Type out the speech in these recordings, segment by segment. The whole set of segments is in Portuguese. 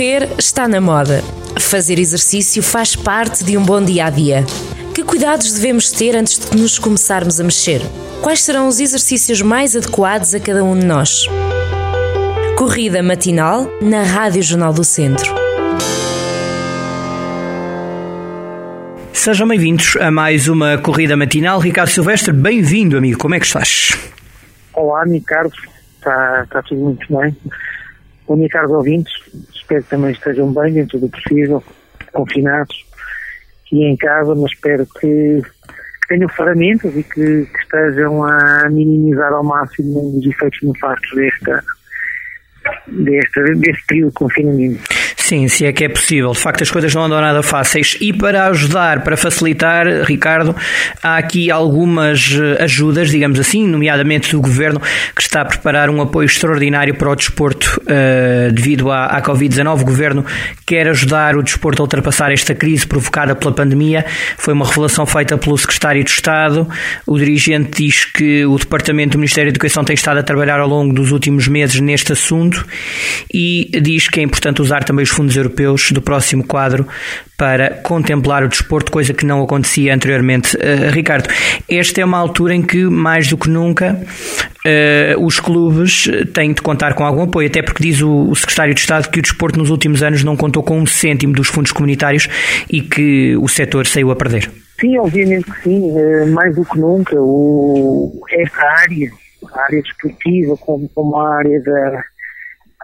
Correr está na moda. Fazer exercício faz parte de um bom dia a dia. Que cuidados devemos ter antes de nos começarmos a mexer? Quais serão os exercícios mais adequados a cada um de nós? Corrida matinal na Rádio Jornal do Centro. Sejam bem-vindos a mais uma corrida matinal. Ricardo Silvestre, bem-vindo, amigo. Como é que estás? Olá, Ricardo. Está, está tudo muito bem. Bom dia, caros ouvintes. Espero que também estejam bem, dentro do possível, confinados e em casa, mas espero que, que tenham ferramentas e que, que, estejam a minimizar ao máximo os efeitos nefastos desta, desta, deste período de confinamento. Sim, se é que é possível. De facto, as coisas não andam nada fáceis. E para ajudar, para facilitar, Ricardo, há aqui algumas eh, ajudas, digamos assim, nomeadamente do Governo, que está a preparar um apoio extraordinário para o desporto uh, devido à, à Covid-19. O Governo quer ajudar o desporto a ultrapassar esta crise provocada pela pandemia. Foi uma revelação feita pelo Secretário de Estado. O dirigente diz que o Departamento do Ministério da Educação tem estado a trabalhar ao longo dos últimos meses neste assunto e diz que é importante usar também os fundos europeus do próximo quadro para contemplar o desporto, coisa que não acontecia anteriormente. Uh, Ricardo, esta é uma altura em que, mais do que nunca, uh, os clubes têm de contar com algum apoio, até porque diz o, o, Secretário de Estado que o desporto nos últimos anos não contou com um cêntimo dos fundos comunitários e que o setor saiu a perder. Sim, obviamente que sim, uh, mais do que nunca, o, esta área, a área desportiva, como, como a área da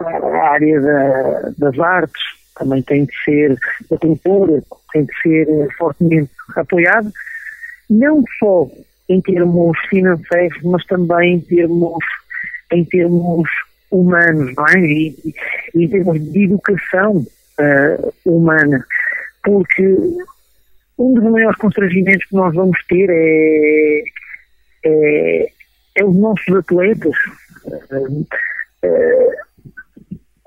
a área da, das artes também tem de ser, da cultura, tem de ser eh, fortemente apoiada, não só em termos financeiros, mas também em termos, em termos humanos, não é? E, e em termos de educação uh, humana, porque um dos maiores constrangimentos que nós vamos ter é, é, é os nossos atletas. Uh, uh,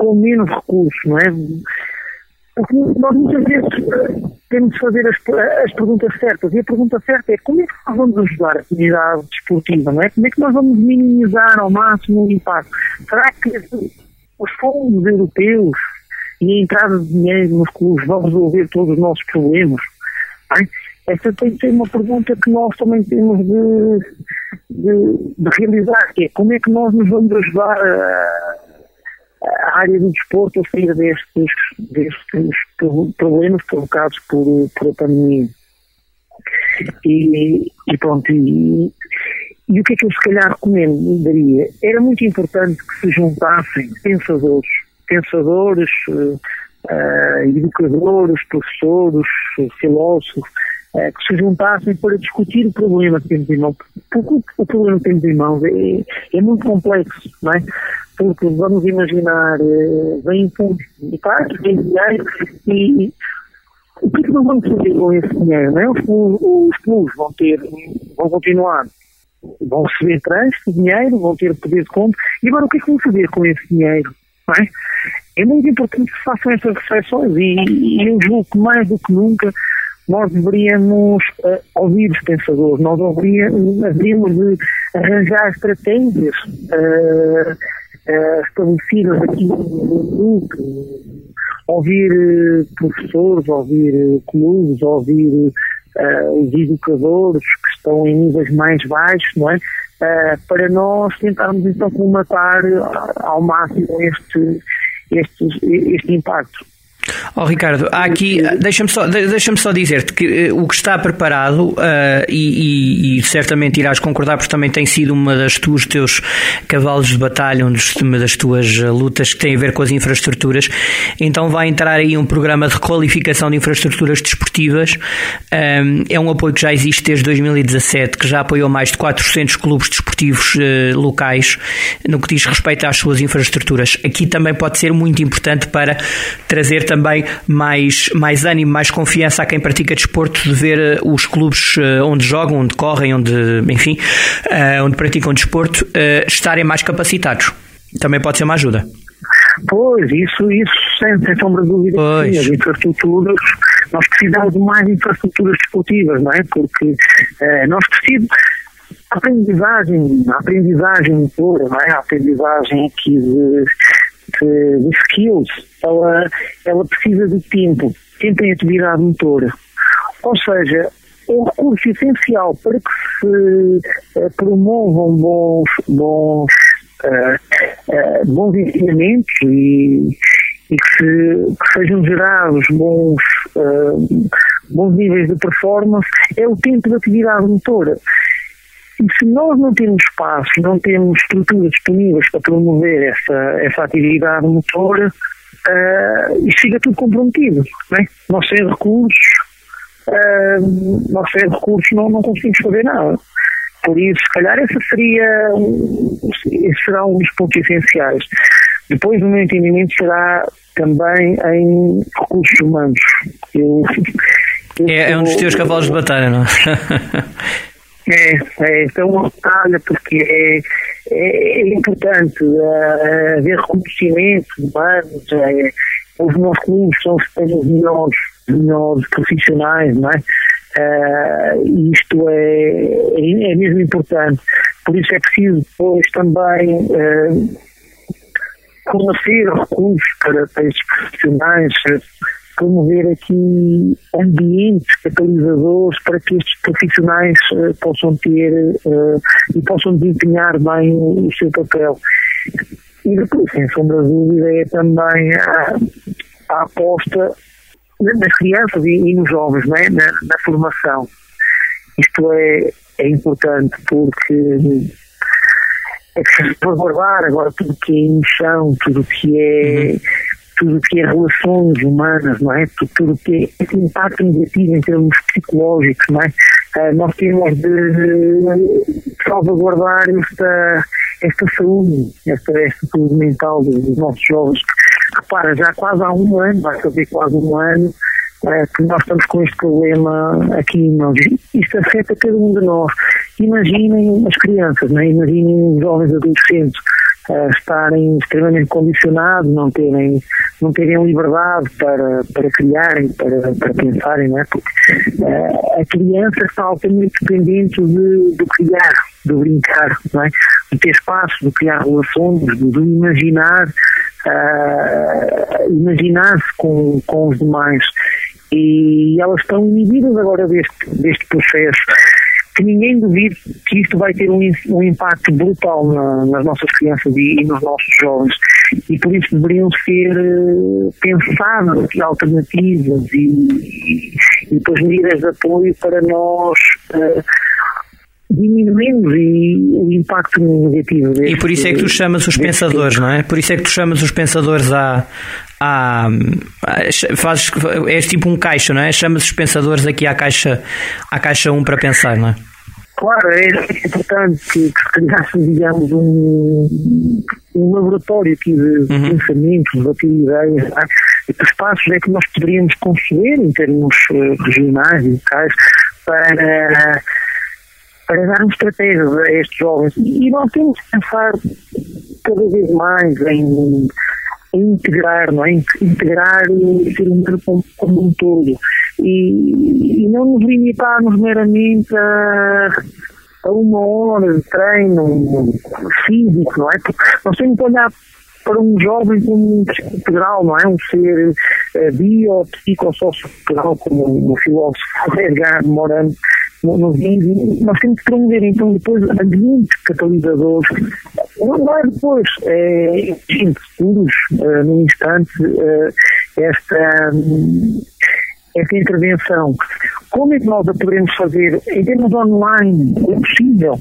com menos recursos, não é? Porque nós muitas vezes temos de fazer as, as, perguntas certas. E a pergunta certa é como é que nós vamos ajudar a comunidade desportiva, não é? Como é que nós vamos minimizar ao máximo o impacto? Será que os fundos europeus e a entrada de dinheiro nos clubes vão resolver todos os nossos problemas? É? Esta tem de ser uma pergunta que nós também temos de, de, de realizar, que é como é que nós nos vamos ajudar a a área do desporto sair destes, destes problemas provocados por, por a pandemia. E, e pronto, e, e o que é que eu se calhar recomendaria? Era muito importante que se juntassem pensadores, pensadores, uh, educadores, professores, filósofos, uh, que se juntassem para discutir o problema que temos em mãos. Porque o problema que temos em mãos é, é muito complexo, não é? Porque vamos imaginar, eh, vem fundos militares, vem dinheiro e o que é que nós vamos fazer com esse dinheiro? Não é? Os clubes vão ter, vão continuar, vão receber trânsito, dinheiro, vão ter poder de compra, e agora o que é que vão fazer com esse dinheiro? Não é? é muito importante que façam essas reflexões e, e eu julgo que mais do que nunca nós deveríamos uh, ouvir os pensadores, nós deveríamos, deveríamos de arranjar estratégias uh, uh, estabelecidas aqui no grupo, ouvir uh, professores, ouvir uh, clubes, ouvir os educadores que estão em níveis mais baixos, não é? para nós tentarmos então colmatar ao máximo este, este, este impacto. Oh, Ricardo, há aqui, deixa-me só, deixa só dizer-te que uh, o que está preparado, uh, e, e, e, certamente irás concordar, porque também tem sido uma das tuas, teus cavalos de batalha, uma das tuas uh, lutas que tem a ver com as infraestruturas. Então vai entrar aí um programa de requalificação de infraestruturas desportivas. Um, é um apoio que já existe desde 2017, que já apoiou mais de 400 clubes desportivos locais no que diz respeito às suas infraestruturas. Aqui também pode ser muito importante para trazer também mais, mais ânimo, mais confiança a quem pratica desporto de ver eh, os clubes eh, onde jogam, onde correm, onde, enfim, eh, onde praticam desporto, estarem mais capacitados. Também pode ser uma ajuda. Pois, isso, isso sem, sem sombra de dúvida. Pois. As infraestruturas, nós precisamos de mais infraestruturas desportivas, não é? Porque nós precisamos. A aprendizagem, a aprendizagem toda, não é? A aprendizagem aqui de, de, de skills, ela, ela precisa de tempo, tempo em atividade motora. Ou seja, é um recurso essencial para que se uh, promovam bons, bons, uh, uh, bons ensinamentos e, e que, se, que, sejam gerados bons, bons níveis de performance, é o tempo de atividade motora. E se nós não temos espaço, não temos estruturas disponíveis para promover essa, essa atividade motora, uh, isso fica tudo comprometido. Não é? Nós sem recursos, uh, nós sem recursos não, não conseguimos fazer nada. Por isso, se calhar, esse seria esse será um dos pontos essenciais. Depois, no meu entendimento, será também em recursos humanos. Eu, eu é, é um dos teus cavalos de batalha, não é? É, é, é uma batalha porque é, é, é importante uh, haver reconhecimento humanos, é, os nossos clubes são os melhores, melhores profissionais, não é? Uh, isto é, é, é, mesmo importante. Por isso é preciso depois também uh, fornecer recursos para, para profissionais, promover aqui ambientes catalisadores para que estes profissionais uh, possam ter uh, e possam desempenhar bem o, o, seu papel. E depois, sem sombra de dúvida, é também a, a aposta nas crianças e, e nos jovens, né? na, na formação. Isto é, é importante porque é preciso salvaguardar agora tudo que é emoção, tudo que é uhum tudo o que é relações humanas, não é? Tudo o que é impacto negativo em termos psicológicos, não é? Uh, nós temos de salvaguardar esta, esta saúde, esta, esta saúde mental dos nossos jovens. Repara, já quase há um ano, vai fazer quase um ano, é, que nós estamos com este problema aqui nós. Isto afeta cada um de nós. Imaginem as crianças, né? imaginem os jovens adolescentes estarem extremamente condicionados, não terem, não terem liberdade para, para criarem, para, para pensarem, não é? Porque uh, a criança está altamente dependente de, do criar, do brincar, não é? De ter espaço, de criar relações, de, imaginar, uh, imaginar-se com, com os demais. E elas estão inibidas agora deste, deste processo que ninguém duvide que isto vai ter um, um impacto brutal na, nas nossas crianças e, e, nos nossos jovens. E por isso deveriam ser uh, pensadas alternativas e, e, depois medidas de apoio para nós uh, diminuirmos o impacto negativo. Deste, e por isso é que tu chamas os pensadores, não é? Por isso é que tu chamas os pensadores à, à, fazes, és tipo um caixa, não é? Chamas os pensadores aqui à caixa, à caixa 1 para pensar, não é? Claro, é importante que, que criássemos, digamos, um, um laboratório aqui de, uhum. pensamentos, de ideias, que espaços é que nós poderíamos conceber em termos uh, regionais e locais para, para dar uma estratégia a estes jovens. E nós temos que pensar cada vez mais em integrar, não é? Integrar o ser humano como, como um todo. E, e não nos limitarmos meramente a, a uma hora de treino físico, não é? Porque nós temos que olhar para um jovem como um integral, não é? Um ser uh, bio, psicossocial, como o filósofo Edgar Morano nos nós temos que promover então depois ambientes catalisadores, não, é depois, é em futuros, uh, num instante, uh, esta, esta intervenção. Como é que nós a poderemos fazer em termos online? É possível.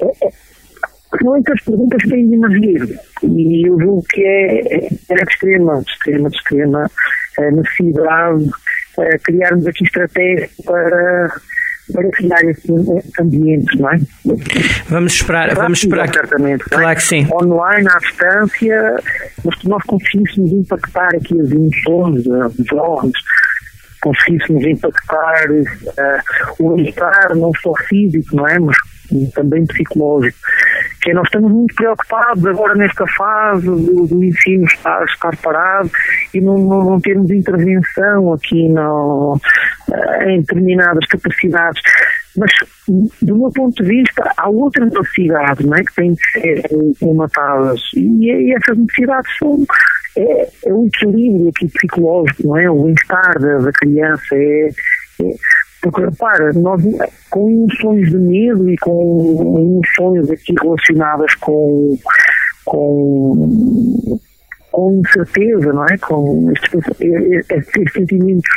É, é, é as perguntas têm de emergir e eu julgo que é, é, é de extrema, extrema, de extrema é, necessidade é, criarmos aqui estratégias para para criar esse ambiente, não é? Vamos esperar, vamos esperar. Certamente, claro é? que sim. Online, à distância, mas que nós conseguíssemos impactar aqui as emoções dos jovens, conseguíssemos impactar uh, o bem-estar não só físico, não é? Mas também psicológico. Que nós estamos muito preocupados agora nesta fase do, do ensino estar, estar parado e não, não, não termos intervenção aqui no, eh, em determinadas capacidades. Mas, do meu ponto de vista, há outras necessidades não é, que têm de ser comatadas e, e essas necessidades são é, é o equilíbrio aqui psicológico, não é? O bem-estar da, da, criança é, é porque repara, nós com emoções de medo e com emoções aqui relacionadas com, com, com incerteza, não é? Com estes, estes sentimentos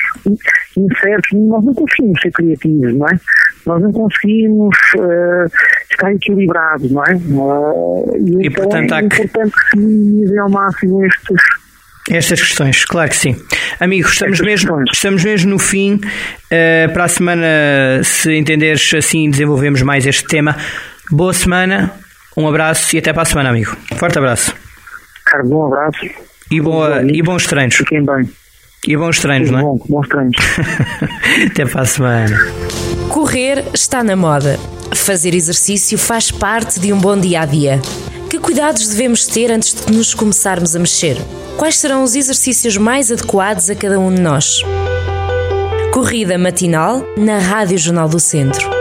incertos, nós não conseguimos ser criativos, não é? Nós não conseguimos uh, estar equilibrados, não é? Uh, e, e então portanto, é importante que minimize ao máximo estes estas questões, claro que sim. Amigos, estamos, mesmo, estamos mesmo no fim. Uh, para a semana, se entenderes assim, desenvolvemos mais este tema. Boa semana, um abraço e até para a semana, amigo. Forte abraço. Carlos, um abraço. E, boa, e bons treinos. Fiquem bem. E bons treinos, Tudo não é? Bom, bons treinos. até para a semana. Correr está na moda. Fazer exercício faz parte de um bom dia a dia. Que cuidados devemos ter antes de nos começarmos a mexer? Quais serão os exercícios mais adequados a cada um de nós? Corrida matinal na Rádio Jornal do Centro.